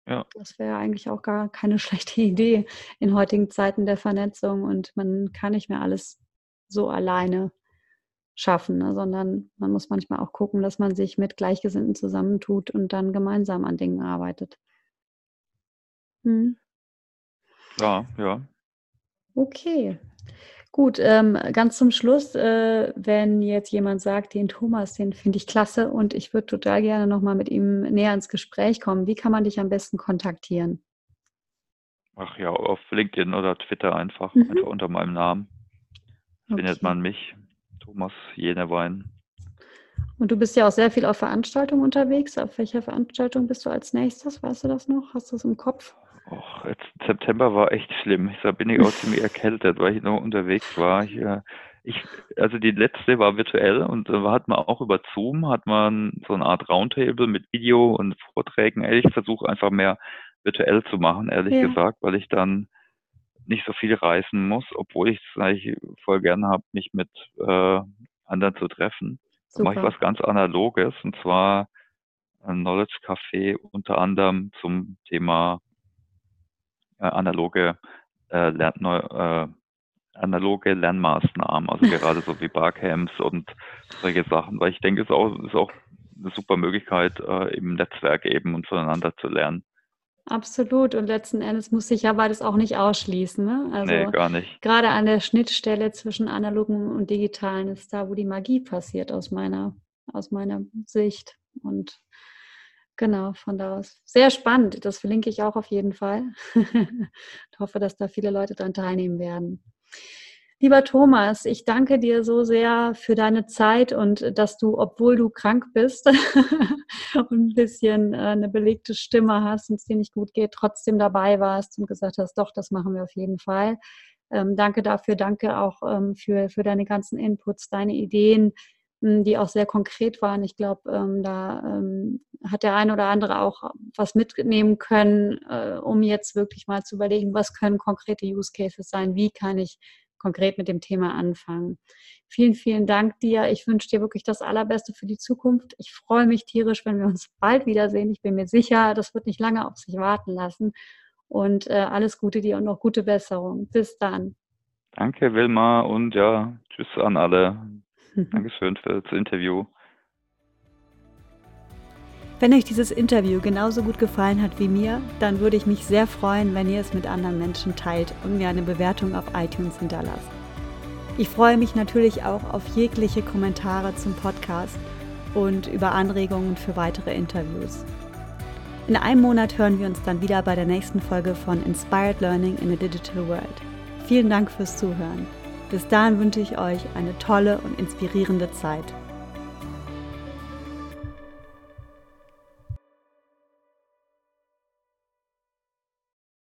Ja. Das wäre eigentlich auch gar keine schlechte Idee in heutigen Zeiten der Vernetzung und man kann nicht mehr alles so alleine schaffen, ne? sondern man muss manchmal auch gucken, dass man sich mit Gleichgesinnten zusammentut und dann gemeinsam an Dingen arbeitet. Hm. Ja, ja. Okay, Gut, ähm, ganz zum Schluss, äh, wenn jetzt jemand sagt, den Thomas, den finde ich klasse und ich würde total gerne nochmal mit ihm näher ins Gespräch kommen, wie kann man dich am besten kontaktieren? Ach ja, auf LinkedIn oder Twitter einfach, mhm. einfach unter meinem Namen. Okay. Findet man mich, Thomas Jenewein. Und du bist ja auch sehr viel auf Veranstaltungen unterwegs. Auf welcher Veranstaltung bist du als nächstes? Weißt du das noch? Hast du es im Kopf? Och, jetzt September war echt schlimm. Da bin ich auch ziemlich erkältet, weil ich noch unterwegs war. Ich, äh, ich, also die letzte war virtuell und da hat man auch über Zoom, hat man so eine Art Roundtable mit Video und Vorträgen. Ich versuche einfach mehr virtuell zu machen, ehrlich ja. gesagt, weil ich dann nicht so viel reisen muss, obwohl ich es eigentlich voll gerne habe, mich mit äh, anderen zu treffen. Da mache ich was ganz Analoges und zwar ein Knowledge Café unter anderem zum Thema analoge, äh, Lern, äh, analoge Lernmaßnahmen, also gerade so wie Barcamps und solche Sachen, weil ich denke, es ist auch, ist auch eine super Möglichkeit, äh, im Netzwerk eben und voneinander zu lernen. Absolut. Und letzten Endes muss sich ja beides auch nicht ausschließen. Ne? Also nee, gar nicht. Gerade an der Schnittstelle zwischen analogen und digitalen ist da, wo die Magie passiert aus meiner, aus meiner Sicht. Und Genau, von da aus. Sehr spannend. Das verlinke ich auch auf jeden Fall. ich hoffe, dass da viele Leute daran teilnehmen werden. Lieber Thomas, ich danke dir so sehr für deine Zeit und dass du, obwohl du krank bist und ein bisschen äh, eine belegte Stimme hast und es dir nicht gut geht, trotzdem dabei warst und gesagt hast, doch, das machen wir auf jeden Fall. Ähm, danke dafür, danke auch ähm, für, für deine ganzen Inputs, deine Ideen, die auch sehr konkret waren. Ich glaube, ähm, da ähm, hat der eine oder andere auch was mitnehmen können, äh, um jetzt wirklich mal zu überlegen, was können konkrete Use Cases sein, wie kann ich konkret mit dem Thema anfangen. Vielen, vielen Dank dir. Ich wünsche dir wirklich das Allerbeste für die Zukunft. Ich freue mich tierisch, wenn wir uns bald wiedersehen. Ich bin mir sicher, das wird nicht lange auf sich warten lassen. Und äh, alles Gute dir und noch gute Besserung. Bis dann. Danke, Wilma, und ja, tschüss an alle. Dankeschön für das Interview. Wenn euch dieses Interview genauso gut gefallen hat wie mir, dann würde ich mich sehr freuen, wenn ihr es mit anderen Menschen teilt und mir eine Bewertung auf iTunes hinterlasst. Ich freue mich natürlich auch auf jegliche Kommentare zum Podcast und über Anregungen für weitere Interviews. In einem Monat hören wir uns dann wieder bei der nächsten Folge von Inspired Learning in a Digital World. Vielen Dank fürs Zuhören. Bis dahin wünsche ich euch eine tolle und inspirierende Zeit.